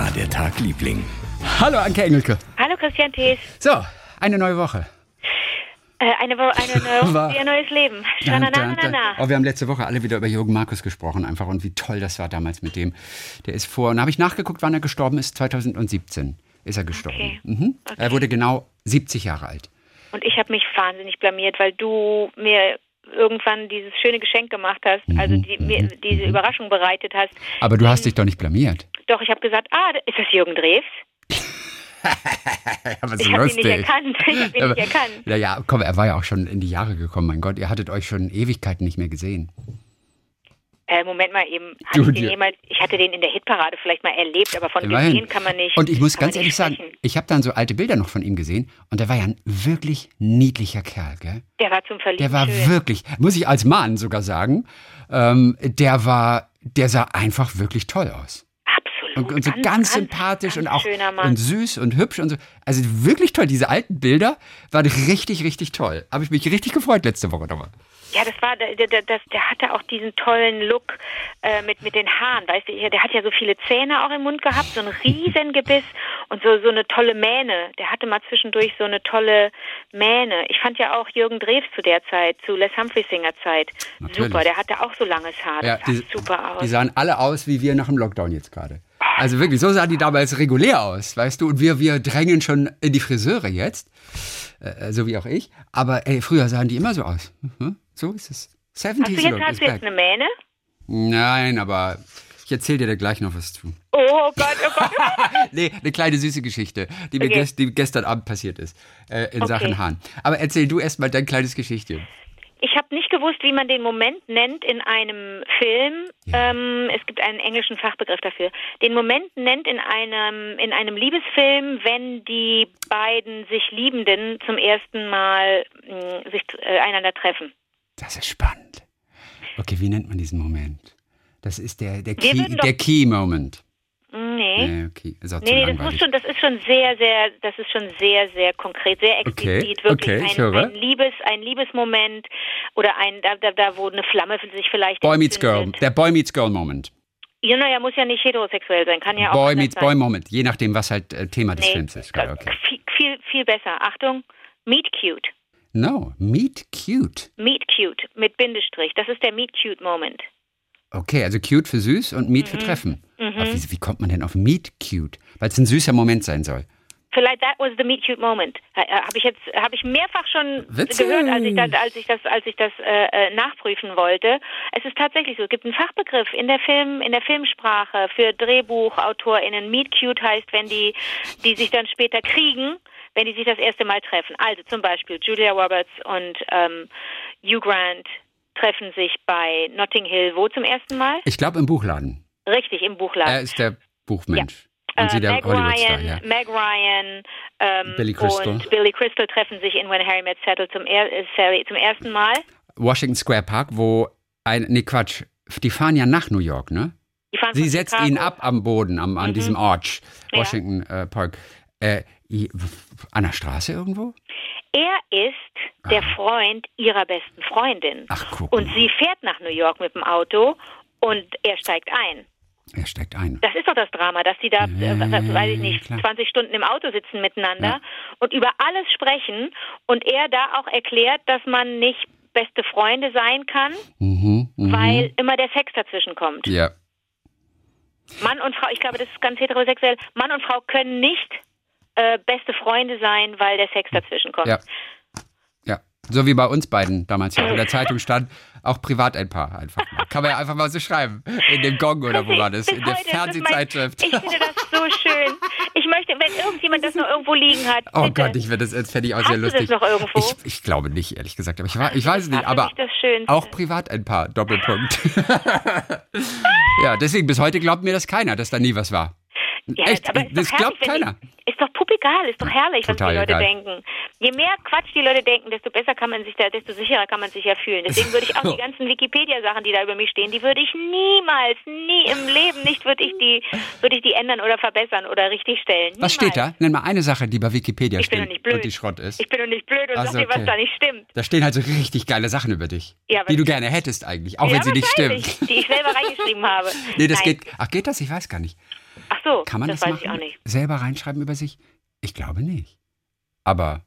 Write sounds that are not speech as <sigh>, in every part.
war der Tag, Liebling? Hallo Anke Engelke. Hallo Christian Thees. So, eine neue Woche. Äh, eine, Wo eine <laughs> neue War- Woche, ein neues Leben. Dun, dun, dun. Shananana. Oh, wir haben letzte Woche alle wieder über Jürgen Markus gesprochen einfach und wie toll das war damals mit dem. Der ist vor, und habe ich nachgeguckt, wann er gestorben ist, 2017 ist er gestorben. Okay. Mhm. Er wurde genau 70 Jahre alt. Und ich habe mich wahnsinnig blamiert, weil du mir irgendwann dieses schöne Geschenk gemacht hast, also die, mir diese Überraschung bereitet hast. Aber du hast dich doch nicht blamiert. Doch, ich habe gesagt, ah, ist das Jürgen Drews? <laughs> Ich habe ihn nicht erkannt. <laughs> Ich habe ihn Aber- nicht erkannt. Ja, ja, komm, er war ja auch schon in die Jahre gekommen, mein Gott. Ihr hattet euch schon Ewigkeiten nicht mehr gesehen. Äh, Moment mal eben, hatte ich, den jemals, ich hatte den in der Hitparade vielleicht mal erlebt, aber von Immerhin. gesehen kann man nicht. Und ich muss ganz ehrlich nicht sagen, sprechen. ich habe dann so alte Bilder noch von ihm gesehen und der war ja ein wirklich niedlicher Kerl, gell? Der war zum Verlieben Der war schön. wirklich, muss ich als Mann sogar sagen, ähm, der war, der sah einfach wirklich toll aus. Absolut. Und, und so ganz, sympathisch ganz und auch und süß und hübsch und so. Also wirklich toll. Diese alten Bilder waren richtig, richtig toll. Habe ich mich richtig gefreut letzte Woche nochmal. Ja, das war, der, der, das, der hatte auch diesen tollen Look äh, mit, mit den Haaren, weißt du, der hat ja so viele Zähne auch im Mund gehabt, so ein Riesengebiss und so, so eine tolle Mähne. Der hatte mal zwischendurch so eine tolle Mähne. Ich fand ja auch Jürgen Drews zu der Zeit, zu Les Humphrey Singer Zeit, Natürlich. super. Der hatte auch so langes Haar, das sah die, super aus. die sahen alle aus wie wir nach dem Lockdown jetzt gerade. Also wirklich, so sahen die damals regulär aus, weißt du? Und wir, wir drängen schon in die Friseure jetzt, äh, so wie auch ich. Aber ey, früher sahen die immer so aus. Mhm. So ist es. 70s hast du jetzt, Look hast du jetzt eine Mähne? Nein, aber ich erzähle dir da gleich noch was zu. Oh Gott, oh Gott. <laughs> Nee, eine kleine süße Geschichte, die mir Okay. gest, die gestern Abend passiert ist, äh, in Okay. Sachen Haaren. Aber erzähl du erst mal dein kleines Geschichtchen. Ich habe nicht gewusst, wie man den Moment nennt in einem Film. Ja. Ähm, es gibt einen englischen Fachbegriff dafür. Den Moment nennt in einem in einem Liebesfilm, wenn die beiden sich Liebenden zum ersten Mal mh, sich äh, einander treffen. Das ist spannend. Okay, wie nennt man diesen Moment? Das ist der, der, Key, der Key Moment. Nee. Nee, okay, ist Nee, nee, das, muss schon, das ist schon sehr, sehr, das ist schon sehr, sehr konkret, sehr explizit. Okay, wirklich okay, ich ein, höre. ein Liebes, ein Liebesmoment oder ein, da, da, da wo eine Flamme sich vielleicht Boy meets Girl, der Boy meets Girl Moment. Ja, naja, muss ja nicht heterosexuell sein, kann ja auch Boy meets sein. Boy Moment, je nachdem, was halt äh, Thema des Nee, Films ist. Okay. Viel, viel besser. Achtung, Meet Cute. No, meet cute. Meet Cute mit Bindestrich. Das ist der Meet Cute Moment. Okay, also cute für süß und meet für Mhm. treffen. Aber wie, wie kommt man denn auf meet cute? Weil es ein süßer Moment sein soll. Vielleicht that was the Meet Cute Moment. Habe ich jetzt, habe ich mehrfach schon Witzig. gehört, als ich das, als ich das, als ich das äh, äh, nachprüfen wollte. Es ist tatsächlich so. Es gibt einen Fachbegriff in der Film, in der Filmsprache für DrehbuchautorInnen. Meet Cute heißt, wenn die, die sich dann später kriegen, wenn die sich das erste Mal treffen. Also zum Beispiel Julia Roberts und ähm, Hugh Grant treffen sich bei Notting Hill wo zum ersten Mal? Ich glaube im Buchladen. Richtig, im Buchladen. Er ist der Buchmensch. Und sie Äh, der Meg Hollywood-Star, Ryan, ja. Meg Ryan ähm, Billy Crystal. und Billy Crystal treffen sich in When Harry Met Sally zum, er äh, Sally zum ersten Mal. Washington Square Park, wo ein, nee Quatsch, die fahren ja nach New York, ne? Die fahren Sie setzt Chicago. ihn ab am Boden, am, an diesem Arch, Ja. Washington äh, Park. Äh, an der Straße irgendwo? Er ist der Freund ihrer besten Freundin. Ach, guck Und sie fährt nach New York mit dem Auto und er steigt ein. Er steigt ein. Das ist doch das Drama, dass sie da, Ja, äh, weiß ich nicht, klar. 20 Stunden im Auto sitzen miteinander Ja. und über alles sprechen und er da auch erklärt, dass man nicht beste Freunde sein kann, Mhm, mhm. weil immer der Sex dazwischen kommt. Ja. Mann und Frau, ich glaube, das ist ganz heterosexuell. Mann und Frau können nicht äh, beste Freunde sein, weil der Sex dazwischen kommt. Ja. Ja. So wie bei uns beiden damals ja. In der Zeitung stand auch privat ein Paar einfach. Mal. Kann man ja einfach mal so schreiben. In dem Gong oder wo war das? In der Fernsehzeitschrift. Ich finde das so schön. Ich möchte, wenn irgendjemand das noch irgendwo liegen hat. Oh bitte. Gott, ich finde das, das fände ich auch Hast sehr du das lustig. noch irgendwo? Ich, ich glaube nicht, ehrlich gesagt. Aber ich, ich weiß es nicht. Aber auch privat ein Paar. Doppelpunkt. <laughs> ja, deswegen bis heute glaubt mir das keiner, dass da nie was war. Ja, Echt, aber ist das doch glaubt keiner. Die, ist doch puppegal, ist doch herrlich, was Total die Leute egal. denken. Je mehr Quatsch die Leute denken, desto besser kann man sich da, desto sicherer kann man sich ja fühlen. Deswegen würde ich auch <laughs> die ganzen Wikipedia-Sachen, die da über mich stehen, die würde ich niemals, nie im Leben nicht, würde ich die, würde ich die ändern oder verbessern oder richtig stellen. Was steht da? Nenn mal eine Sache, die bei Wikipedia Ich bin steht doch nicht blöd. und die Schrott ist. Ich bin doch nicht blöd und Ach sag dir, was okay. da nicht stimmt. Da stehen halt so richtig geile Sachen über dich, Ja, die du was- gerne hättest eigentlich, auch ja, wenn sie nicht stimmt. Die ich selber reingeschrieben habe. <laughs> Nee, das Nein. geht. Ach, geht das? Ich weiß gar nicht. Ach so, Kann man das das, weiß machen? ich auch nicht. Selber reinschreiben über sich? Ich glaube nicht. Aber,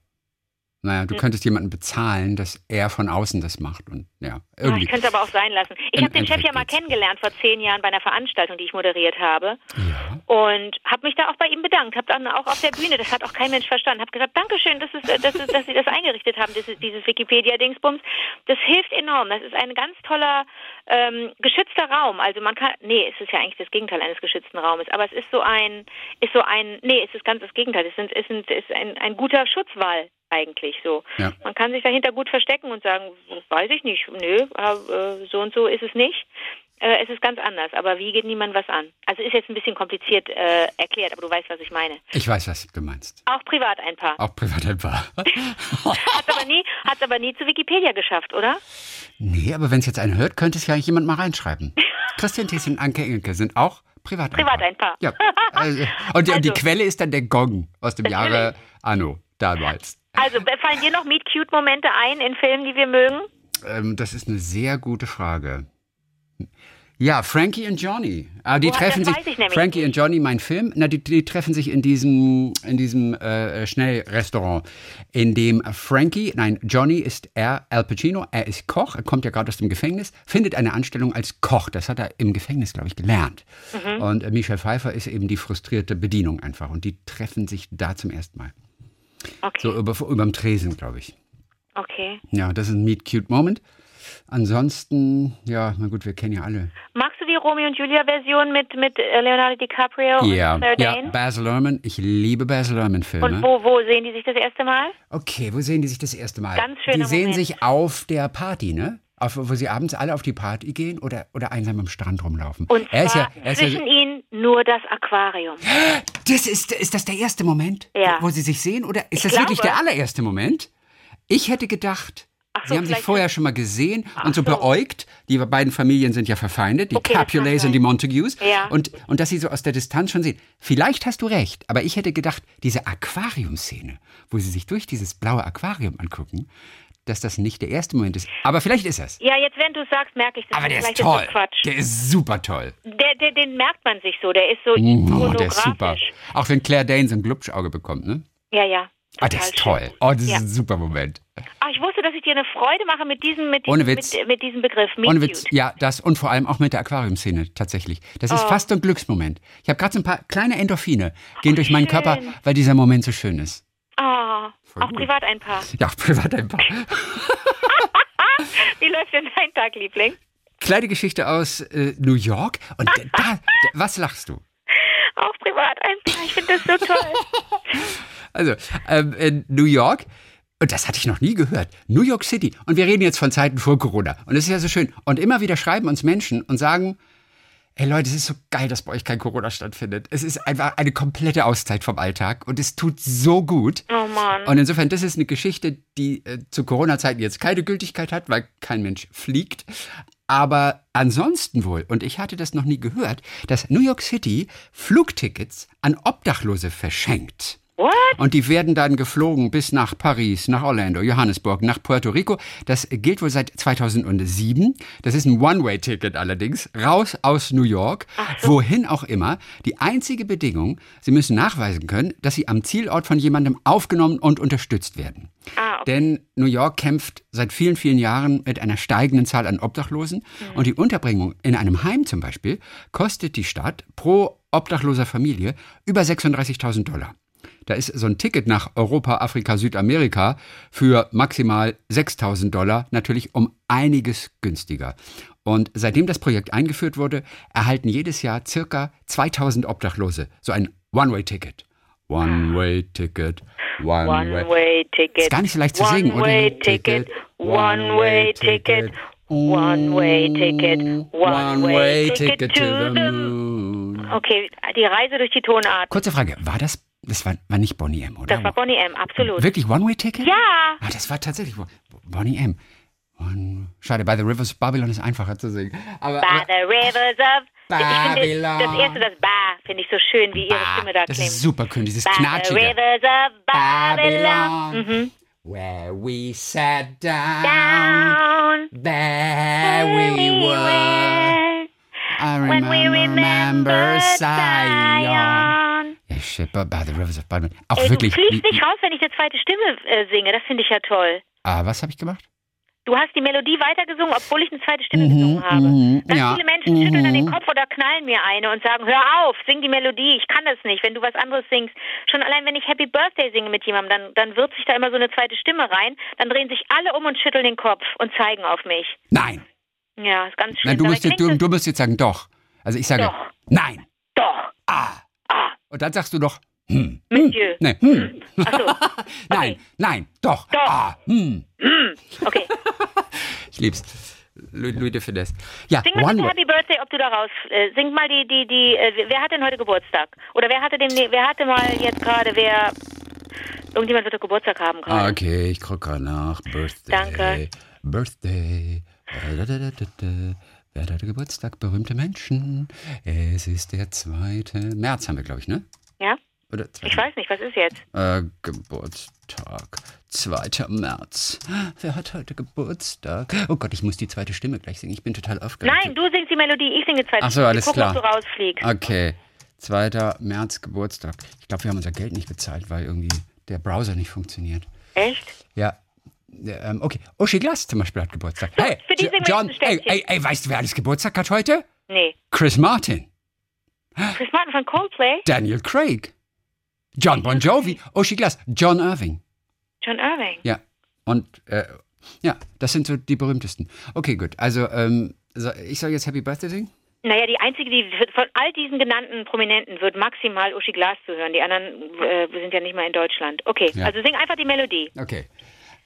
naja, Hm. du könntest jemanden bezahlen, dass er von außen das macht. Und ja, irgendwie. ich könnte es aber auch sein lassen. Ich habe den Chef ja mal kennengelernt vor zehn Jahren bei einer Veranstaltung, die ich moderiert habe. ja. Und habe mich da auch bei ihm bedankt. Habe dann auch auf der Bühne, das hat auch kein Mensch verstanden, habe gesagt, Dankeschön, dass, es, äh, dass, es, dass Sie das eingerichtet haben, dieses, dieses Wikipedia-Dingsbums. Das hilft enorm. Das ist ein ganz toller ähm, geschützter Raum. Also man kann, nee, es ist ja eigentlich das Gegenteil eines geschützten Raumes, aber es ist so ein, ist so ein, nee, es ist ganz das Gegenteil. Es, sind, es, sind, es ist ein, ein guter Schutzwall eigentlich so. Ja. Man kann sich dahinter gut verstecken und sagen, weiß ich nicht, nö, äh, so und so ist es nicht. Äh, es ist ganz anders, aber wie geht niemand was an? Also ist jetzt ein bisschen kompliziert äh, erklärt, aber du weißt, was ich meine. Ich weiß, was du meinst. Auch privat ein paar. Auch privat ein paar. <laughs> <laughs> Hat aber nie, hat's aber nie zu Wikipedia geschafft, oder? nee, aber wenn es jetzt einer hört, könnte es ja eigentlich jemand mal reinschreiben. <laughs> Christian Thies und Anke Engelke sind auch privat Privat ein paar. Ja. Also, und, und die Also. Quelle ist dann der Gong aus dem Jahre Anno, damals. Also fallen dir noch Meet-Cute-Momente ein in Filmen, die wir mögen? Ähm, das ist eine sehr gute Frage. Ja, Frankie und Johnny. Ah, die Woher- treffen das sich. weiß ich nämlich Frankie und Johnny, mein Film. Na, die, die treffen sich in diesem, in diesem äh, Schnellrestaurant, in dem Frankie, nein, Johnny ist er, Al Pacino. Er ist Koch. Er kommt ja gerade aus dem Gefängnis, findet eine Anstellung als Koch. Das hat er im Gefängnis, glaube ich, gelernt. Mhm. Und äh, Michelle Pfeiffer ist eben die frustrierte Bedienung einfach. Und die treffen sich da zum ersten Mal. Okay. So über, überm Tresen, glaube ich. okay. Ja, das ist ein Meet Cute Moment. Ansonsten, ja, na gut, wir kennen ja alle. Magst du die Romeo und Julia-Version mit, mit äh, Leonardo DiCaprio Ja, und Claire ja, Danes? Baz Luhrmann. Ich liebe Baz Luhrmann-Filme. Und wo, wo sehen die sich das erste Mal? Okay, wo sehen die sich das erste Mal? Ganz schöner Die sehen Moment. sich auf der Party, ne? Auf, wo sie abends alle auf die Party gehen oder, oder einsam am Strand rumlaufen. Und er zwar ja, er ist ja, zwischen ihnen nur das Aquarium. <gasps> das ist, ist das der erste Moment, Ja. wo sie sich sehen? Oder ist Ich das wirklich glaube. der allererste Moment? Ich hätte gedacht, Ach so, sie haben sich vorher schon mal gesehen und so, so. beäugt. Die beiden Familien sind ja verfeindet, die Okay, Capulets und die. Montagues. Ja. Und, und dass sie so aus der Distanz schon sehen. Vielleicht hast du recht, aber ich hätte gedacht, diese Aquariumszene, wo sie sich durch dieses blaue Aquarium angucken, dass das nicht der erste Moment ist. Aber vielleicht ist es. Ja, jetzt, wenn du sagst, merke ich das. Aber der ist toll. das Quatsch. Der ist super toll. Der, der, den merkt man sich so. Der ist so Oh, ikonografisch. der ist super. Auch wenn Claire Danes ein Glubschauge bekommt, ne? Ja, ja. Ah, der Total ist toll. schön. Oh, das Ja. ist ein super Moment. Ach, ich wusste, dass ich dir eine Freude mache mit diesem, mit diesem, Ohne Witz. Mit, mit diesem Begriff. Meet Ohne Witz, Cute. ja, das und vor allem auch mit der Aquariumszene tatsächlich. Das Oh. ist fast so ein Glücksmoment. Ich habe gerade so ein paar kleine Endorphine gehen durch meinen schön. Körper, weil dieser Moment so schön ist. Voll auch gut. privat ein paar. Ja, privat ein paar. <laughs> Wie läuft denn dein Tag, Liebling? Kleine Geschichte aus äh, New York. Und da, da, was lachst du? Auch privat ein paar. Ich finde das so toll. <laughs> Also, ähm, in New York. Und das hatte ich noch nie gehört. New York City. Und wir reden jetzt von Zeiten vor Corona. Und es ist ja so schön. Und immer wieder schreiben uns Menschen und sagen, Ey Leute, es ist so geil, dass bei euch kein Corona stattfindet. Es ist einfach eine komplette Auszeit vom Alltag und es tut so gut. Oh Mann. Und insofern, das ist eine Geschichte, die äh, zu Corona-Zeiten jetzt keine Gültigkeit hat, weil kein Mensch fliegt. Aber ansonsten wohl, und ich hatte das noch nie gehört, dass New York City Flugtickets an Obdachlose verschenkt. What? Und die werden dann geflogen bis nach Paris, nach Orlando, Johannesburg, nach Puerto Rico. Das gilt wohl seit 2007. Das ist ein One-Way-Ticket allerdings, raus aus New York, wohin auch immer. Die einzige Bedingung, Sie müssen nachweisen können, dass Sie am Zielort von jemandem aufgenommen und unterstützt werden. Ah, okay. Denn New York kämpft seit vielen, vielen Jahren mit einer steigenden Zahl an Obdachlosen. Und die Unterbringung in einem Heim zum Beispiel kostet die Stadt pro obdachloser Familie über 36.000 Dollar. Da ist so ein Ticket nach Europa, Afrika, Südamerika für maximal 6.000 Dollar natürlich um einiges günstiger. Und seitdem das Projekt eingeführt wurde, erhalten jedes Jahr circa 2.000 Obdachlose so ein One-Way-Ticket. One-Way-Ticket. One-Way. One-way-ticket. Ist gar nicht so leicht zu singen, oder? One-way-ticket. One-way-ticket. One-way-ticket. One-way-ticket to the moon. Okay, die Reise durch die Tonart. Kurze Frage, war das, das war, war nicht Bonnie M, oder? Das war Bonnie M, absolut. Wirklich One-Way-Ticket? Ja. Ah, das war tatsächlich Bo- Bonnie M. One, schade, By the Rivers of Babylon ist einfacher zu singen. Aber, By aber the rivers of... Babylon. das erste, das Ba, finde ich so schön, wie ihre Stimme da das klingt. ist super cool, dieses By the Knatschige. rivers of Babylon. Babylon. Mhm. Where we sat down, Down. there we were. I When we remember Zion. Shit, by the rivers of Babylon. Auch Ey, wirklich. du fliegst nicht raus, wenn ich eine zweite Stimme äh, singe. Das finde ich ja toll. Ah, was habe ich gemacht? Du hast die Melodie weitergesungen, obwohl ich eine zweite Stimme Mhm, gesungen habe. mhm, Ganz ja, viele Menschen schütteln dann den mhm. Kopf oder knallen mir eine und sagen, hör auf, sing die Melodie, ich kann das nicht, wenn du was anderes singst. Schon allein, wenn ich Happy Birthday singe mit jemandem, dann, dann wird sich da immer so eine zweite Stimme rein, dann drehen sich alle um und schütteln den Kopf und zeigen auf mich. Nein. Ja, ist ganz schön. Nein, du musst, jetzt, du, du musst jetzt sagen, doch. Also ich sage, Doch. nein. Doch. Ah. Ah, Und dann sagst du doch, hm. Monsieur. Nee, hm. Ach so. <laughs> Nein, nein, doch. Doch. Ah, hm. Okay. <laughs> Ich lieb's. Louis, de Finesse. Ja, Sing mal bitte Way. Happy Birthday, ob du da raus. Äh, sing mal die, die, die. Äh, wer hat denn heute Geburtstag? Oder wer hatte den, wer hatte mal jetzt gerade, wer. Irgendjemand wird doch Geburtstag haben Ah, gerade. okay, ich gucke gerade nach. Birthday. Danke. Birthday. Da, da, da, da, da. Wer hat heute Geburtstag? Berühmte Menschen. Es ist der 2. März, haben wir, glaube ich, ne? Ja? Oder 2. Ich weiß nicht, was ist jetzt? Äh, Geburtstag. 2. März. Wer hat heute Geburtstag? Oh Gott, ich muss die zweite Stimme gleich singen. Ich bin total aufgeregt. Nein, du singst die Melodie, ich singe zweite Ach so, Stimme. alles gucken, klar. ob du rausfliegst. Okay. 2. März Geburtstag. Ich glaube, wir haben unser Geld nicht bezahlt, weil irgendwie der Browser nicht funktioniert. Echt? Ja. Ja, ähm, okay. Uschi Glas zum Beispiel hat Geburtstag. Hey, für die Jo- singen wir John, ey, ey, ey, weißt du, wer alles Geburtstag hat heute? Nee. Chris Martin, Chris Martin von Coldplay? Daniel Craig, John Bon Jovi, Uschi Glas, John Irving. John Irving. Ja. Und, äh, ja, das sind so die berühmtesten. Okay, gut. Also, ähm, so, ich soll jetzt Happy Birthday singen? Naja, die einzige, die von all diesen genannten Prominenten wird maximal Uschi Glas zu hören. Die anderen äh, sind ja nicht mal in Deutschland. Okay, Ja. also sing einfach die Melodie. Okay.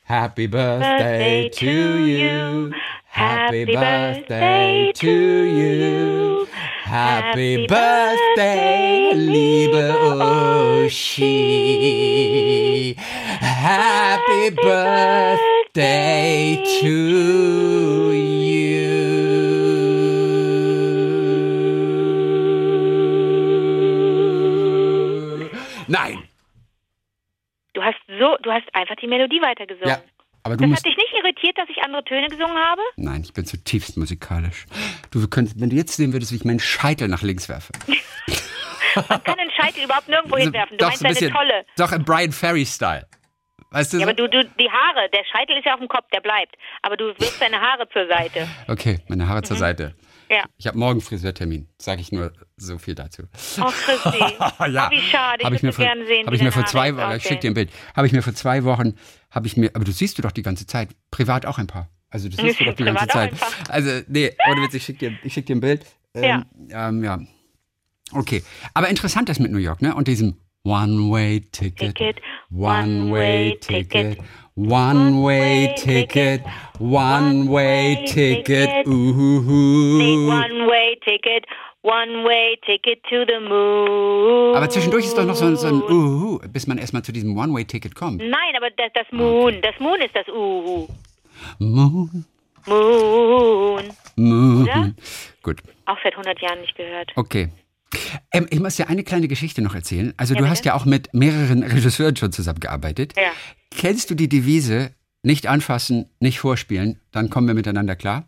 Happy birthday to you. Happy birthday to you. Happy birthday, liebe Uschi. Happy birthday to you. Einfach die Melodie weitergesungen. Ja, aber du Das musst. hat dich nicht irritiert, dass ich andere Töne gesungen habe? Nein, ich bin zutiefst musikalisch. Du könntest, wenn du jetzt sehen würdest, wie ich meinen Scheitel nach links werfe. <laughs> Man kann den Scheitel überhaupt nirgendwo hinwerfen. Du doch, meinst so ein deine bisschen, Tolle. doch im Brian Ferry-Style. Weißt du Ja, so? aber du, du, die Haare, der Scheitel ist ja auf dem Kopf, der bleibt. Aber du wirfst deine Haare zur Seite. Okay, meine Haare zur Seite. Ja. Ich habe morgen Friseurtermin. Sage ich nur so viel dazu. Oh, Christi. <laughs> ja. Wie schade. Ich Hab würde mir vor, sehen, hab ich mir vor zwei Wochen, ich aussehen. schick dir ein Bild, habe ich mir vor zwei Wochen, habe ich mir, aber du siehst du doch die ganze Zeit, privat auch ein paar. Also das siehst du <laughs> doch die ganze Zeit. Also nee, ohne Witz, ich schick dir, ich schick dir ein Bild. <laughs> Ähm, ja. Ähm, ja. Okay, aber interessant das mit New York, ne? Und diesem One-Way-Ticket, Ticket, One-Way-Ticket, One-Way-Ticket, One-Way-Ticket, Need uhuhu. one-way ticket, ticket to the moon. Aber zwischendurch ist doch noch so ein, so ein Uhu, bis man erstmal zu diesem One-Way-Ticket kommt. Nein, aber das, das Moon, das Moon ist das Uhu. Moon, Moon. Moon. Oder? Gut, Auch seit 100 Jahren nicht gehört. okay. Ähm, ich muss dir eine kleine Geschichte noch erzählen. Also Ja, du bitte. hast ja auch mit mehreren Regisseuren schon zusammengearbeitet. Ja. Kennst du die Devise, nicht anfassen, nicht vorspielen, dann kommen wir miteinander klar?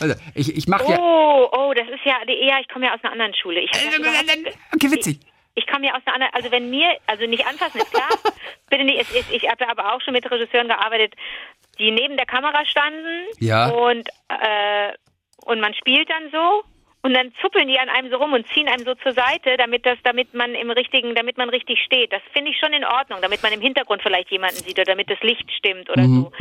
Also, ich, ich mache ja... Oh, oh, das ist ja, ja, ich komme ja aus einer anderen Schule. Ich, überhaupt- Okay, witzig. ich komme ja aus einer anderen, also wenn mir, also nicht anfassen, ist klar. <laughs> Bitte nicht, ist, ich habe aber auch schon mit Regisseuren gearbeitet, die neben der Kamera standen. Ja. Und, äh, und man spielt dann so. Und dann zuppeln die an einem so rum und ziehen einem so zur Seite, damit das, damit man im richtigen, damit man richtig steht. Das finde ich schon in Ordnung, damit man im Hintergrund vielleicht jemanden sieht oder damit das Licht stimmt oder so.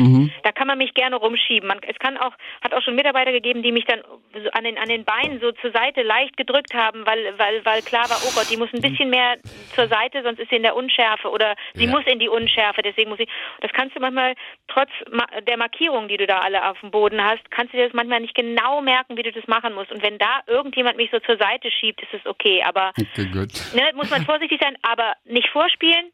Da kann man mich gerne rumschieben. Man, es kann auch, hat auch schon Mitarbeiter gegeben, die mich dann so an den, an den Beinen so zur Seite leicht gedrückt haben, weil, weil, weil klar war, oh Gott, die muss ein bisschen mehr zur Seite, sonst ist sie in der Unschärfe oder sie Ja. muss in die Unschärfe, deswegen muss sie, das kannst du manchmal, trotz der Markierungen, die du da alle auf dem Boden hast, kannst du dir das manchmal nicht genau merken, wie du das machen musst. Und wenn da irgendjemand mich so zur Seite schiebt, ist es okay, aber Okay, gut. ne, muss man vorsichtig sein, aber nicht vorspielen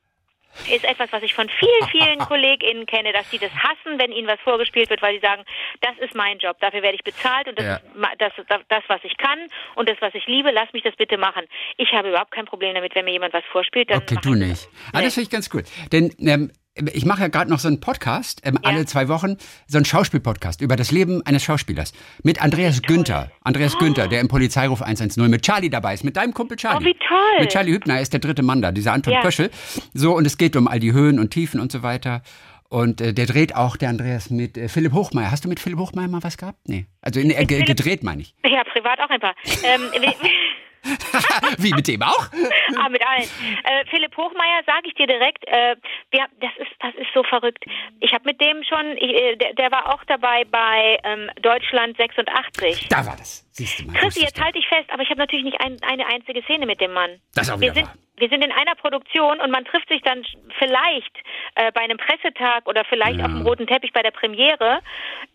ist etwas, was ich von vielen, vielen <laughs> KollegInnen kenne, dass die das hassen, wenn ihnen was vorgespielt wird, weil sie sagen, das ist mein Job, dafür werde ich bezahlt und das Ja. das, das, das, was ich kann und das, was ich liebe, lass mich das bitte machen. Ich habe überhaupt kein Problem damit, wenn mir jemand was vorspielt. Dann Okay, du nicht. Ah, das finde ich ganz cool. Denn ähm, ich mache ja gerade noch so einen Podcast, ähm, Ja. alle zwei Wochen, so einen Schauspielpodcast über das Leben eines Schauspielers. Mit Andreas Günther. Andreas Günther, der im Polizeiruf 110 mit Charlie dabei ist, mit deinem Kumpel Charlie. Oh, wie toll. Mit Charlie Hübner er ist der dritte Mann da, dieser Anton Ja. Pöschel. So, und es geht um all die Höhen und Tiefen und so weiter. Und äh, der dreht auch, der Andreas, mit äh, Philipp Hochmeier. Hast du mit Philipp Hochmeier mal was gehabt? Nee. Also in, äh, gedreht, meine ich. Ja, privat auch ein paar. Ähm, <laughs> <laughs> wie- mit dem auch? ah, mit allen. Äh, Philipp Hochmeier, sage ich dir direkt, äh, wir, das ist das ist so verrückt. Ich habe mit dem schon, ich, äh, der, der war auch dabei bei ähm, Deutschland 86. Da war das. Siehst du mal. Christi, jetzt halte ich fest, aber ich habe natürlich nicht ein, eine einzige Szene mit dem Mann. Das auch wir wieder sind, wahr. Wir sind in einer Produktion und man trifft sich dann vielleicht äh, bei einem Pressetag oder vielleicht Ja. auf dem roten Teppich bei der Premiere.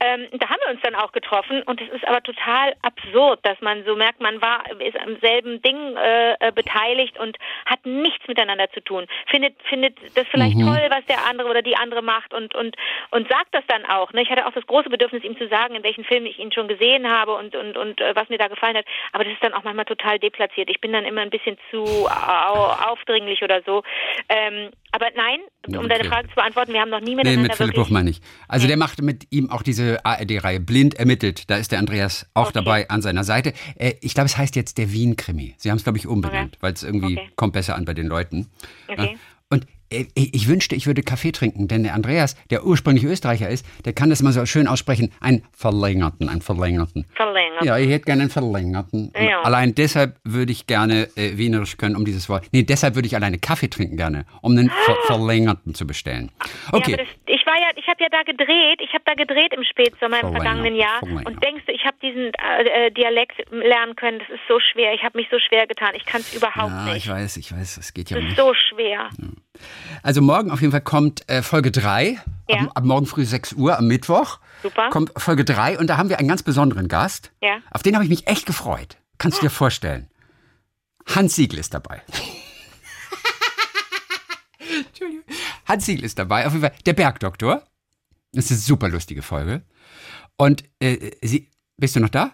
Ähm, da haben wir uns dann auch getroffen und es ist aber total absurd, dass man so merkt, man war ist am selben Ding äh, äh, beteiligt und hat nichts miteinander zu tun. Findet findet das vielleicht Mhm. toll, was der andere oder die andere macht und und und sagt das dann auch. Ne? Ich hatte auch das große Bedürfnis, ihm zu sagen, in welchen Filmen ich ihn schon gesehen habe und und und äh, was mir da gefallen hat. Aber das ist dann auch manchmal total deplatziert. Ich bin dann immer ein bisschen zu au aufdringlich oder so. Ähm, aber nein, um Okay. deine Frage zu beantworten, wir haben noch nie Nee, miteinander mit Philipp wirklich. Hochmeier nicht. Also der macht mit ihm auch diese ARD-Reihe Blind ermittelt. Da ist der Andreas auch Okay. dabei an seiner Seite. Äh, ich glaube, es heißt jetzt der Wien-Krimi. Sie haben es, glaube ich, umbenannt, Okay. weil es irgendwie kommt besser an bei den Leuten. Okay. Ja. Und äh, ich wünschte, ich würde Kaffee trinken, denn der Andreas, der ursprünglich Österreicher ist, der kann das immer so schön aussprechen. Einen verlängerten, einen verlängerten. Verlängert. Ja, ich hätte gerne einen verlängerten. Ja. Allein deshalb würde ich gerne äh, Wienerisch können, um dieses Wort. Nee, deshalb würde ich alleine Kaffee trinken gerne, um einen ver verlängerten zu bestellen. Okay. Ja, das, ich war ja, ich habe ja da gedreht, ich habe da gedreht im Spätsommer im vergangenen Jahr. Und denkst du, ich habe diesen äh, äh, Dialekt lernen können? Das ist so schwer. Ich habe mich so schwer getan. Ich kann es überhaupt ja, nicht. ich weiß, ich weiß, es geht ja Das um ist mich. so schwer. Also morgen auf jeden Fall kommt äh, Folge 3, Ja. ab, ab morgen früh 6 Uhr am Mittwoch. Super. Kommt Folge 3 und da haben wir einen ganz besonderen Gast. Ja. Auf den habe ich mich echt gefreut. Kannst du dir vorstellen? Hans Siegel ist dabei. Entschuldigung. <laughs> Hans Siegel ist dabei, auf jeden Fall der Bergdoktor. Das ist eine super lustige Folge. Und äh, sie, bist du noch da?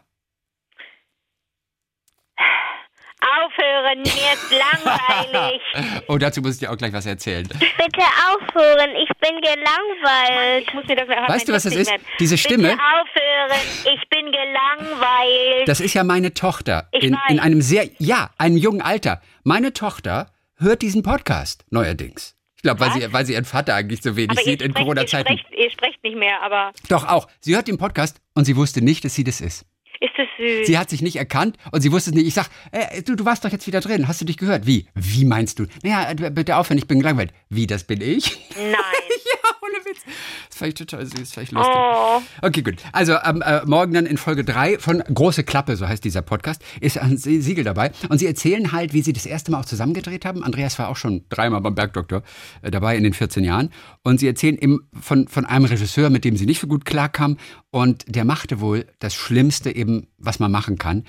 Aufhören, mir ist langweilig. <laughs> Oh, dazu muss ich dir auch gleich was erzählen. Bitte aufhören, ich bin gelangweilt. Ich muss mir das Weißt du, was das ist? Diese Stimme? Bitte aufhören, ich bin gelangweilt. Das ist ja meine Tochter. Ich in, weiß. in einem sehr, ja, einem jungen Alter. Meine Tochter hört diesen Podcast neuerdings. Ich glaube, weil sie, weil sie ihren Vater eigentlich so wenig aber ihr sieht in sprecht, ihr, Corona-Zeiten. sprecht, ihr sprecht nicht mehr, aber Doch auch. Sie hört den Podcast und sie wusste nicht, dass sie das ist. Ist das süß. Sie hat sich nicht erkannt und sie wusste es nicht. Ich sag, äh, du, du warst doch jetzt wieder drin. Hast du dich gehört? Wie? Wie meinst du? Naja, äh, bitte aufhören, ich bin gelangweilt. Wie, das bin ich? Nein. <laughs> ja, ohne Witz. Das fand ich total süß, fand ich lustig. Oh. Okay, gut. Also ähm, äh, morgen dann in Folge 3 von Große Klappe, so heißt dieser Podcast, ist Hans Siegel dabei. Und sie erzählen halt, wie sie das erste Mal auch zusammengedreht haben. Andreas war auch schon dreimal beim Bergdoktor äh, dabei in den 14 Jahren. Und sie erzählen eben von, von einem Regisseur, mit dem sie nicht so gut klarkam. Und der machte wohl das Schlimmste eben, was man machen kann.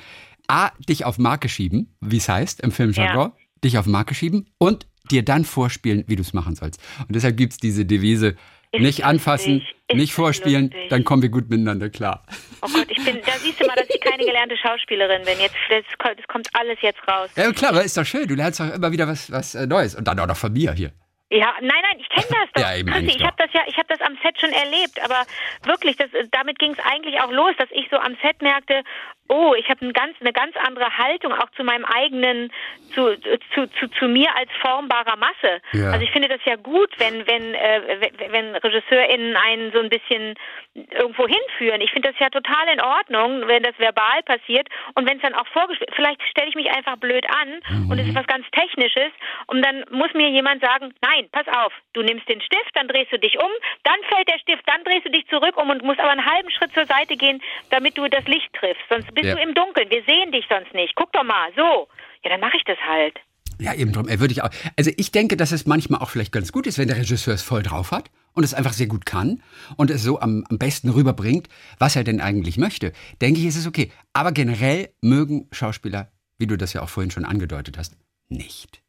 A, dich auf Marke schieben, wie es heißt im Filmjargon. Dich auf Marke schieben und dir dann vorspielen, wie du es machen sollst. Und deshalb gibt's diese Devise, Ist nicht anfassen, nicht vorspielen, lustig. dann kommen wir gut miteinander klar. Oh Gott, ich bin, da siehst du mal, dass ich keine gelernte Schauspielerin bin. Jetzt, das, kommt- das kommt alles jetzt raus. Ja, klar, aber ist doch schön. Du lernst doch immer wieder was, was äh, Neues. Und dann auch noch von mir hier. Ja, nein, nein, ich kenne das <laughs> doch. Ja, eben eigentlich ich habe das ja, ich habe das am Set schon erlebt, aber wirklich, das, damit ging es eigentlich auch los, dass ich so am Set merkte, oh, ich habe ein ganz, eine ganz andere Haltung auch zu meinem eigenen, zu, zu, zu, zu mir als formbarer Masse. Ja. Also ich finde das ja gut, wenn, wenn, äh, wenn- RegisseurInnen einen so ein bisschen irgendwo hinführen. Ich finde das ja total in Ordnung, wenn das verbal passiert und wenn es dann auch vorgespielt, vielleicht stelle ich mich einfach blöd an und es ist was ganz Technisches und dann muss mir jemand sagen, nein, pass auf, du nimmst den Stift, dann drehst du dich um, dann fällt der Stift, dann drehst du dich zurück um und musst aber einen halben Schritt zur Seite gehen, damit du das Licht triffst. Sonst bist Ja. du im Dunkeln. Wir sehen dich sonst nicht. Guck doch mal, so. Ja, dann mache ich das halt. Ja, eben drum. Er würde ich auch. Also ich denke, dass es manchmal auch vielleicht ganz gut ist, wenn der Regisseur es voll drauf hat und es einfach sehr gut kann und es so am, am besten rüberbringt, was er denn eigentlich möchte. Denke ich, ist es okay. Aber generell mögen Schauspieler, wie du das ja auch vorhin schon angedeutet hast, nicht.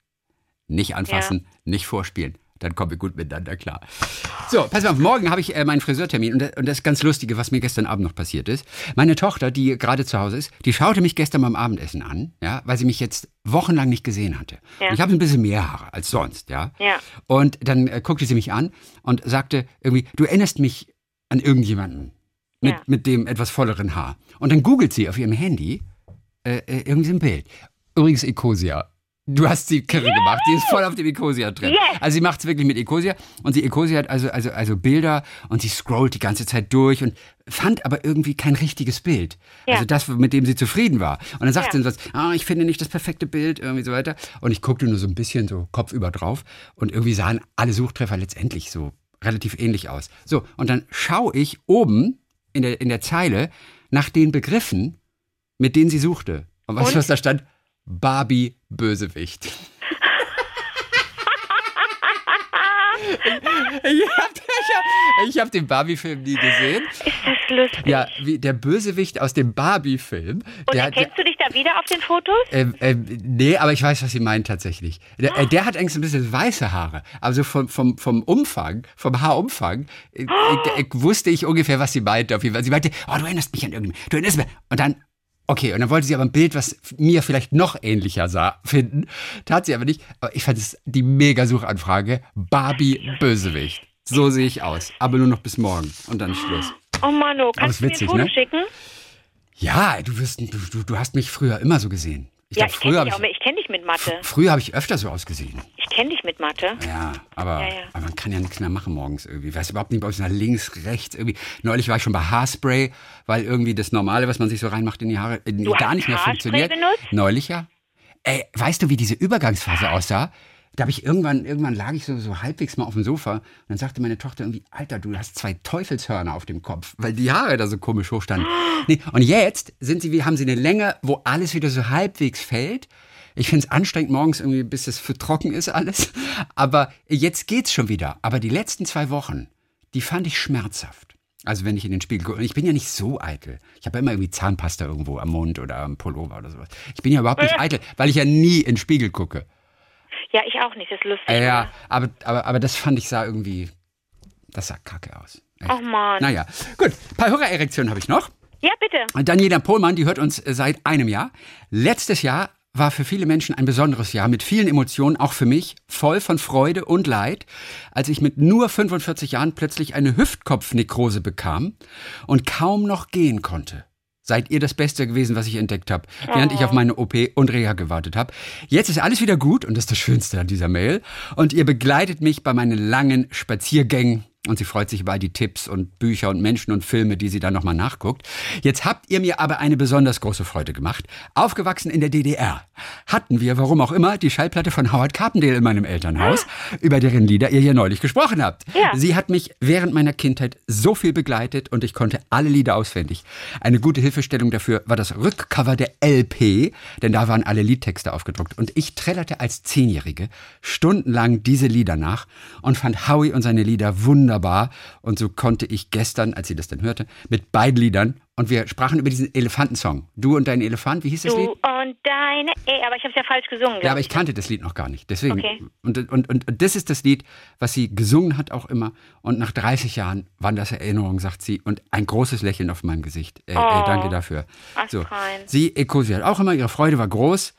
Nicht anfassen, nicht vorspielen. Dann kommen wir gut miteinander klar. So, pass mal auf, morgen habe ich äh, meinen Friseurtermin und, das- und das ganz Lustige, was mir gestern Abend noch passiert ist. Meine Tochter, die gerade zu Hause ist, die schaute mich gestern beim Abendessen an, ja, weil sie mich jetzt wochenlang nicht gesehen hatte. Ja. Ich habe ein bisschen mehr Haare als sonst, ja. Ja. Und dann äh, guckte sie mich an und sagte irgendwie, du erinnerst mich an irgendjemanden mit, Ja. mit dem etwas volleren Haar. Und dann googelt sie auf ihrem Handy äh, äh, irgendwie so ein Bild. Übrigens Ecosia. Du hast sie kirre gemacht. Die ist voll auf dem Ecosia-Trend. Yes. Also sie macht es wirklich mit Ecosia. Und die Ecosia hat also, also, also Bilder und sie scrollt die ganze Zeit durch und fand aber irgendwie kein richtiges Bild. Ja. Also das, mit dem sie zufrieden war. Und dann sagt Ja. sie was, ah, ich finde nicht das perfekte Bild, irgendwie so weiter. Und ich guckte nur so ein bisschen so kopfüber drauf. Und irgendwie sahen alle Suchtreffer letztendlich so relativ ähnlich aus. So, und dann schaue ich oben in der, in der Zeile nach den Begriffen, mit denen sie suchte. Und weißt du, Und? was da stand? Barbie Bösewicht. <laughs> ich habe hab den Barbie-Film nie gesehen. Ist das lustig? Ja, wie der Bösewicht aus dem Barbie-Film. Und der, erkennst du dich da wieder auf den Fotos? ähm, ähm, nee, aber ich weiß, was sie meint tatsächlich. Der, äh, der hat eigentlich so ein bisschen weiße Haare. Also vom, vom, vom Umfang, vom Haarumfang, äh, <gasps> äh, äh, wusste ich ungefähr, was sie meinte. Auf jeden Fall. Sie meinte, oh, du erinnerst mich an irgendjemanden. Du erinnerst mich. Und dann, okay, und dann wollte sie aber ein Bild, was mir vielleicht noch ähnlicher sah, finden. Tat sie aber nicht. Aber ich fand es die Mega-Suchanfrage. Barbie Bösewicht. So sehe ich aus. Aber nur noch bis morgen. Und dann ist Schluss. Oh Mano, kannst du mir witzig, ein Foto ne? schicken? Ja, du, wirst, du, du, du hast mich früher immer so gesehen. Ich ja, glaub, ich früher kenne habe dich, kenn dich mit Mathe. früher habe ich öfter so ausgesehen. Ich kenne dich mit Mathe. Ja, aber, Ja, ja. aber man kann ja nichts mehr machen morgens irgendwie. Ich weiß überhaupt nicht, ob es nach links, rechts irgendwie. Neulich war ich schon bei Haarspray, weil irgendwie das Normale, was man sich so reinmacht in die Haare, Du gar nicht mehr Haarspray funktioniert. benutzt? Neulich ja. Ey, weißt du, wie diese Übergangsphase aussah? Da habe ich irgendwann, irgendwann lag ich so, so halbwegs mal auf dem Sofa und dann sagte meine Tochter irgendwie, Alter, du hast zwei Teufelshörner auf dem Kopf, weil die Haare da so komisch hochstanden. <gasps> Nee, und jetzt sind sie, wie, haben sie eine Länge, wo alles wieder so halbwegs fällt. Ich finde es anstrengend morgens irgendwie, bis es für trocken ist alles. Aber jetzt geht's schon wieder. Aber die letzten zwei Wochen, die fand ich schmerzhaft. Also wenn ich in den Spiegel gucke. Und ich bin ja nicht so eitel. Ich habe ja immer irgendwie Zahnpasta irgendwo am Mund oder am Pullover oder sowas. Ich bin ja überhaupt nicht eitel, weil ich ja nie in den Spiegel gucke. Ja, ich auch nicht. Das ist lustig. Äh, ja, aber, aber, aber das fand ich sah irgendwie, das sah kacke aus. Echt. Oh Mann. Naja, gut. Ein paar Hörererektionen habe ich noch. Ja, bitte. Daniela Pohlmann, die hört uns äh, seit einem Jahr. Letztes Jahr war für viele Menschen ein besonderes Jahr mit vielen Emotionen, auch für mich, voll von Freude und Leid, als ich mit nur 45 Jahren plötzlich eine Hüftkopfnekrose bekam und kaum noch gehen konnte. Seid ihr das Beste gewesen, was ich entdeckt habe, während ich auf meine OP und Reha gewartet habe. Jetzt ist alles wieder gut und das ist das Schönste an dieser Mail. Und ihr begleitet mich bei meinen langen Spaziergängen und sie freut sich über all die Tipps und Bücher und Menschen und Filme, die sie dann nochmal nachguckt. Jetzt habt ihr mir aber eine besonders große Freude gemacht. Aufgewachsen in der DDR hatten wir, warum auch immer, die Schallplatte von Howard Carpendale in meinem Elternhaus, über deren Lieder ihr hier neulich gesprochen habt. Ja. Sie hat mich während meiner Kindheit so viel begleitet und ich konnte alle Lieder auswendig. Eine gute Hilfestellung dafür war das Rückcover der LP, denn da waren alle Liedtexte aufgedruckt. Und ich trällerte als Zehnjährige stundenlang diese Lieder nach und fand Howie und seine Lieder wunderbar. Und so konnte ich gestern, als sie das dann hörte, mit beiden Liedern und wir sprachen über diesen Elefantensong. Du und dein Elefant, wie hieß das Du Lied? und deine. Ey, aber ich habe es ja falsch gesungen. Ja, aber ich kannte das Lied noch gar nicht. Deswegen. Okay. Und, und, und, und das ist das Lied, was sie gesungen hat auch immer. Und nach 30 Jahren waren das Erinnerungen, sagt sie. Und ein großes Lächeln auf meinem Gesicht. Äh, äh, Oh, danke dafür. So. astrein. Sie, Ekosi hat auch immer, ihre Freude war groß.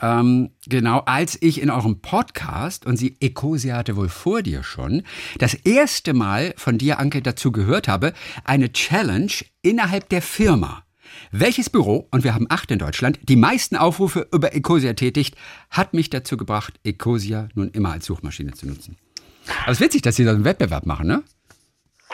Ähm, genau, als ich in eurem Podcast, und sie, Ecosia hatte wohl vor dir schon, das erste Mal von dir, Anke, dazu gehört habe, eine Challenge innerhalb der Firma. Welches Büro, und wir haben acht in Deutschland, die meisten Aufrufe über Ecosia tätigt, hat mich dazu gebracht, Ecosia nun immer als Suchmaschine zu nutzen. Aber es ist witzig, dass sie da einen Wettbewerb machen, ne?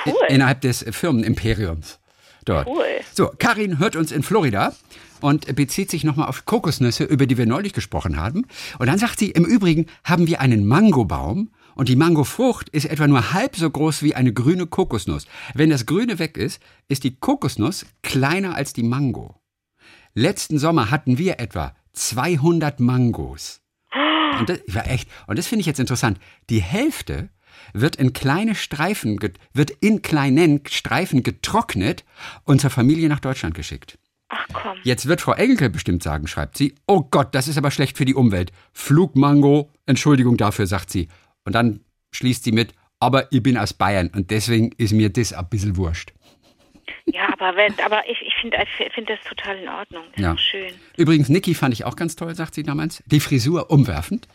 Cool. Innerhalb des Firmenimperiums. Dort. Cool. So, Karin hört uns in Florida und bezieht sich nochmal auf Kokosnüsse, über die wir neulich gesprochen haben. Und dann sagt sie, im Übrigen haben wir einen Mangobaum und die Mangofrucht ist etwa nur halb so groß wie eine grüne Kokosnuss. Wenn das Grüne weg ist, ist die Kokosnuss kleiner als die Mango. Letzten Sommer hatten wir etwa 200 Mangos. <gasps> Und das war echt. Und das finde ich jetzt interessant. Die Hälfte wird in kleine Streifen, wird in kleinen Streifen getrocknet und zur Familie nach Deutschland geschickt. Ach komm. Jetzt wird Frau Engelke bestimmt sagen, schreibt sie, oh Gott, das ist aber schlecht für die Umwelt. Flugmango, Entschuldigung dafür, sagt sie. Und dann schließt sie mit, aber ich bin aus Bayern und deswegen ist mir das ein bisschen wurscht. Ja, aber wenn, aber ich, ich finde find das total in Ordnung. Das Ja. schön. Übrigens, Niki fand ich auch ganz toll, sagt sie damals. Die Frisur umwerfend.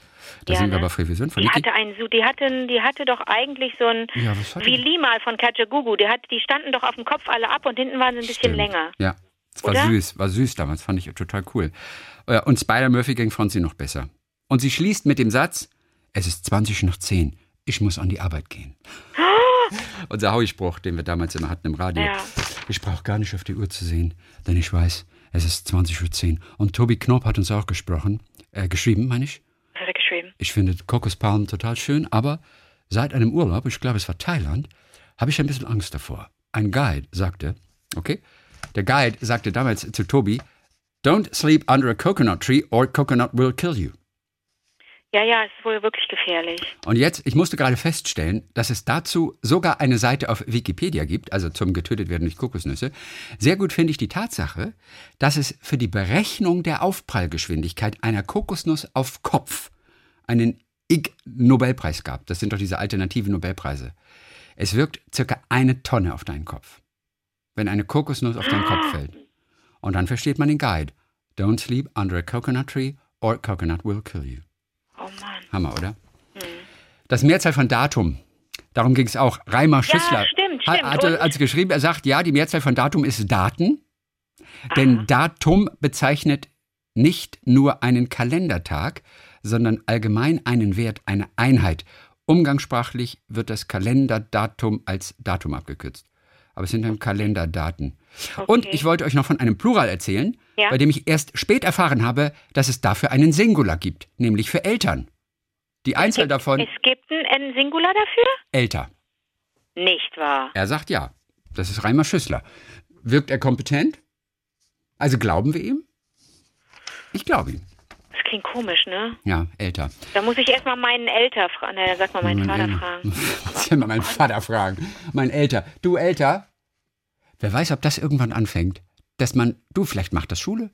Da Ja, sind wir ne? aber Frisuren von Die hatte einen, die hatten, die hatte doch eigentlich so ein, Ja, wie? Lima von Kajagugu, die hat, die standen doch auf dem Kopf alle ab und hinten waren sie ein bisschen Stimmt. länger. Ja, es war Oder? süß, war süß damals, fand ich total cool. Äh, Und Spider-Murphy ging Franzi noch besser. Und sie schließt mit dem Satz, es ist 20 nach 10, ich muss an die Arbeit gehen. <laughs> Unser Howie-Spruch, den wir damals immer hatten im Radio. Ja. Ich brauche gar nicht auf die Uhr zu sehen, denn ich weiß, es ist 20.10 Uhr. Und Tobi Knopp hat uns auch gesprochen, äh, geschrieben, meine ich. Was hat er geschrieben? Ich finde Kokospalmen total schön, aber seit einem Urlaub, ich glaube es war Thailand, habe ich ein bisschen Angst davor. Ein Guide sagte, okay, der Guide sagte damals zu Tobi, don't sleep under a coconut tree or coconut will kill you. Ja, ja, es ist wohl wirklich gefährlich. Und jetzt, ich musste gerade feststellen, dass es dazu sogar eine Seite auf Wikipedia gibt, also zum getötet werden durch Kokosnüsse. Sehr gut finde ich die Tatsache, dass es für die Berechnung der Aufprallgeschwindigkeit einer Kokosnuss auf Kopf einen Ig-Nobelpreis gab. Das sind doch diese alternativen Nobelpreise. Es wirkt circa eine Tonne auf deinen Kopf, wenn eine Kokosnuss auf deinen Kopf fällt. Und dann versteht man den Guide. Don't sleep under a coconut tree or coconut will kill you. Oh Mann. Hammer, oder? Das Mehrzahl von Datum. Darum ging es auch. Reimer Schüssler stimmt, ha- stimmt. hatte Und? als geschrieben, er sagt, ja, die Mehrzahl von Datum ist Daten. Denn Datum bezeichnet nicht nur einen Kalendertag, sondern allgemein einen Wert, eine Einheit. Umgangssprachlich wird das Kalenderdatum als Datum abgekürzt. Aber es sind dann Kalenderdaten. Und Okay. ich wollte euch noch von einem Plural erzählen, Ja. bei dem ich erst spät erfahren habe, dass es dafür einen Singular gibt, nämlich für Eltern. Die Einzahl davon Es gibt ein, ein Singular dafür? älter. Nicht wahr? Er sagt ja. Das ist Reimer Schüssler. Wirkt er kompetent? Also glauben wir ihm? Ich glaube ihm. Das klingt komisch, ne? Ja, älter. Da muss ich erstmal meinen Elter fragen. Ne, sag mal meinen Vater fragen. <laughs> Muss ich mal meinen Vater fragen. Mein älter. Du älter? Wer weiß, ob das irgendwann anfängt. Dass man, du, vielleicht macht das Schule.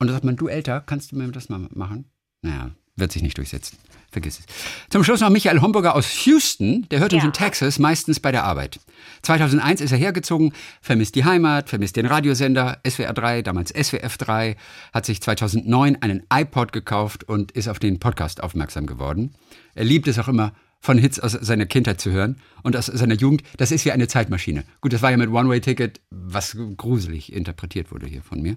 Und dann sagt man, du älter, kannst du mir das mal machen? Naja, wird sich nicht durchsetzen. Vergiss es. Zum Schluss noch Michael Homburger aus Houston. Der hört uns Ja. in Texas, meistens bei der Arbeit. 2001 ist er hergezogen, vermisst die Heimat, vermisst den Radiosender SWR 3, damals SWF 3, hat sich 2009 einen iPod gekauft und ist auf den Podcast aufmerksam geworden. Er liebt es auch immer, von Hits aus seiner Kindheit zu hören und aus seiner Jugend. Das ist wie eine Zeitmaschine. Gut, das war ja mit One-Way-Ticket, was gruselig interpretiert wurde hier von mir.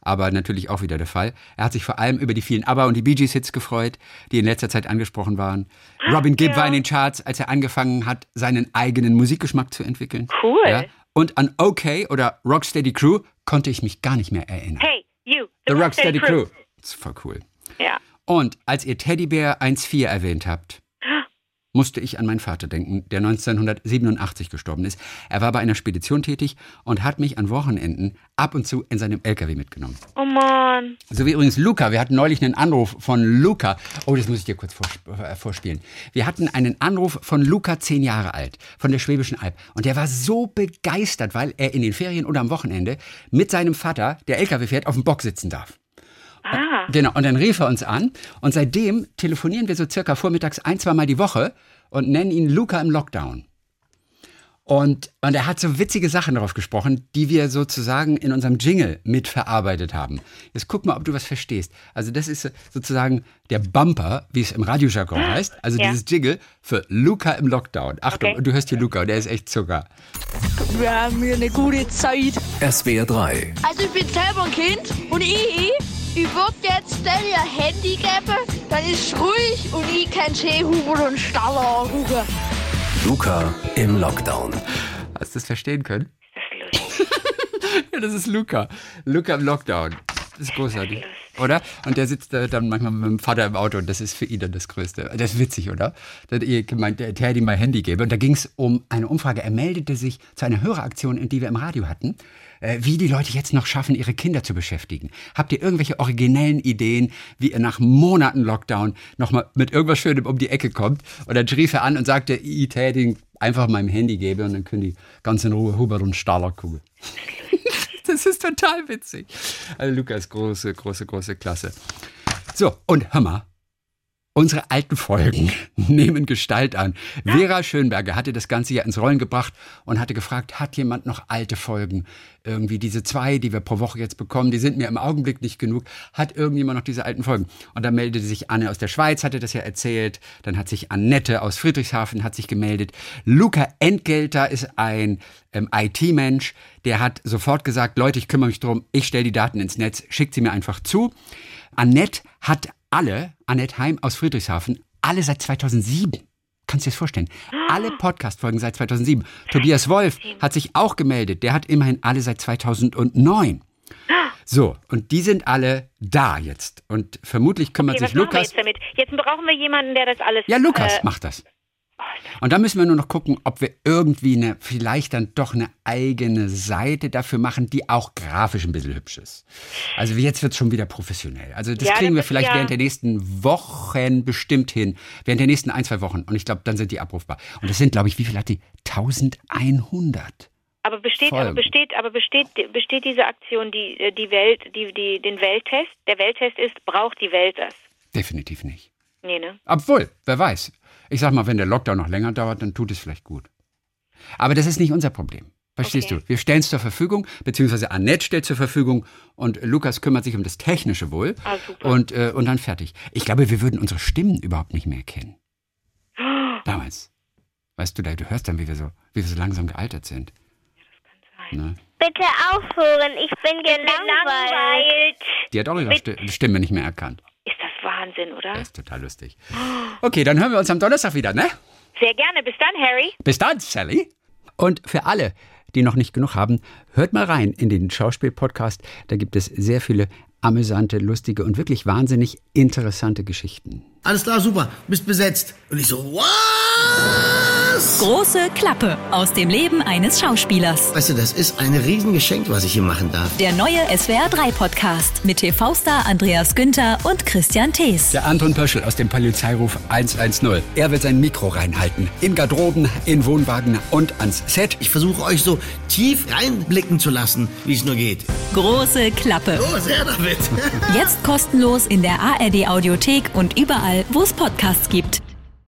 Aber natürlich auch wieder der Fall. Er hat sich vor allem über die vielen ABBA und die Bee Gees Hits gefreut, die in letzter Zeit angesprochen waren. Robin Gibb war in den Charts, als er angefangen hat, seinen eigenen Musikgeschmack zu entwickeln. Cool. Ja? Und an OK oder Rocksteady Crew konnte ich mich gar nicht mehr erinnern. Hey, you. The Rocksteady Crew. Das ist voll cool. Ja. Und als ihr Teddybär 1.4 erwähnt habt, musste ich an meinen Vater denken, der 1987 gestorben ist. Er war bei einer Spedition tätig und hat mich an Wochenenden ab und zu in seinem LKW mitgenommen. Oh Mann. So wie übrigens Luca. Wir hatten neulich einen Anruf von Luca. Oh, das muss ich dir kurz äh, vorspielen. Wir hatten einen Anruf von Luca, zehn Jahre alt, von der Schwäbischen Alb. Und der war so begeistert, weil er in den Ferien oder am Wochenende mit seinem Vater, der LKW fährt, auf dem Bock sitzen darf. Ah. Genau, und dann rief er uns an und seitdem telefonieren wir so circa vormittags ein, zweimal die Woche und nennen ihn Luca im Lockdown. Und, und er hat so witzige Sachen darauf gesprochen, die wir sozusagen in unserem Jingle mitverarbeitet haben. Jetzt guck mal, ob du was verstehst. Also das ist sozusagen der Bumper, wie es im Radiojargon heißt. Also Ja. dieses Jingle für Luca im Lockdown. Achtung, Okay. und du hörst hier Luca, der ist echt Zucker. Wir haben hier eine gute Zeit. SWR 3. Also ich bin selber ein Kind und ich, ich würde jetzt dir ihr Handy geben, dann ist ruhig und ich kann schön Hubert und Staller angucken. Luca im Lockdown. Hast du das verstehen können? Das ist lustig. <laughs> Ja, das ist Luca. Luca im Lockdown. Das ist großartig. Oder? Und der sitzt dann manchmal mit dem Vater im Auto und das ist für ihn dann das Größte. Das ist witzig, oder? Da hat ihr gemeint, der ihm mal Handy gebe. Und da ging es um eine Umfrage. Er meldete sich zu einer Höreraktion, die wir im Radio hatten, äh, wie die Leute jetzt noch schaffen, ihre Kinder zu beschäftigen. Habt ihr irgendwelche originellen Ideen, wie ihr nach Monaten Lockdown nochmal mit irgendwas Schönem um die Ecke kommt? Und dann rief er an und sagte, ich ihn einfach meinem Handy gebe und dann können die ganz in Ruhe Hubert und Staller gucken. Das ist total witzig. Also Lukas, große, große, große Klasse. So, und hör mal. Unsere alten Folgen <laughs> nehmen Gestalt an. Vera Schönberger hatte das Ganze ja ins Rollen gebracht und hatte gefragt, hat jemand noch alte Folgen? Irgendwie diese zwei, die wir pro Woche jetzt bekommen, die sind mir im Augenblick nicht genug. Hat irgendjemand noch diese alten Folgen? Und dann meldete sich Anne aus der Schweiz, hatte das ja erzählt. Dann hat sich Annette aus Friedrichshafen hat sich gemeldet. Luca Entgelter ist ein ähm, IT-Mensch. Der hat sofort gesagt, Leute, ich kümmere mich drum. Ich stelle die Daten ins Netz. Schickt sie mir einfach zu. Annette hat alle, Annette Heim aus Friedrichshafen, alle seit 2007. Kannst du dir das vorstellen? Alle Podcast-Folgen seit 2007. Tobias Wolf hat sich auch gemeldet. Der hat immerhin alle seit 2009. So, und die sind alle da jetzt. Und vermutlich kümmert Okay, sich Lukas. jetzt? Jetzt brauchen wir jemanden, der das alles. Ja, Lukas Äh, macht das. Und da müssen wir nur noch gucken, ob wir irgendwie eine, vielleicht dann doch eine eigene Seite dafür machen, die auch grafisch ein bisschen hübsch ist. Also jetzt wird es schon wieder professionell. Also das Ja, kriegen wir vielleicht ja- während der nächsten Wochen bestimmt hin. Während der nächsten ein, zwei Wochen. Und ich glaube, dann sind die abrufbar. Und das sind, glaube ich, wie viel hat die? 1100. aber besteht, aber besteht, aber besteht, besteht diese Aktion, die, äh, die Welt, die, die, den Welttest? Der Welttest ist, braucht die Welt das? Definitiv nicht. Nee, ne? Obwohl, wer weiß. Ich sag mal, wenn der Lockdown noch länger dauert, dann tut es vielleicht gut. Aber das ist nicht unser Problem. Verstehst Okay. du? Wir stellen es zur Verfügung, beziehungsweise Annette stellt zur Verfügung und Lukas kümmert sich um das Technische wohl. Ah, super. Und, äh, und dann fertig. Ich glaube, wir würden unsere Stimmen überhaupt nicht mehr erkennen. <gasps> Damals. Weißt du, da- du hörst dann, wie wir so, wie wir so langsam gealtert sind. Ne? Bitte aufhören, ich bin gelangweilt. Die hat auch ihre Sti- Stimme nicht mehr erkannt. Wahnsinn, oder? Das ist total lustig. Okay, dann hören wir uns am Donnerstag wieder, ne? Sehr gerne. Bis dann, Harry. Bis dann, Sally. Und für alle, die noch nicht genug haben, hört mal rein in den Schauspiel-Podcast. Da gibt es sehr viele amüsante, lustige und wirklich wahnsinnig interessante Geschichten. Alles klar, super, bist besetzt. Und ich so, was? Große Klappe aus dem Leben eines Schauspielers. Weißt du, das ist ein Riesengeschenk, was ich hier machen darf. Der neue SWR3-Podcast mit TV-Star Andreas Günther und Christian Thees. Der Anton Pöschel aus dem Polizeiruf 110. Er wird sein Mikro reinhalten. In Garderoben, in Wohnwagen und ans Set. Ich versuche euch so tief reinblicken zu lassen, wie es nur geht. Große Klappe. Los, her damit. <laughs> Jetzt kostenlos in der ARD-Audiothek und überall, wo es Podcasts gibt.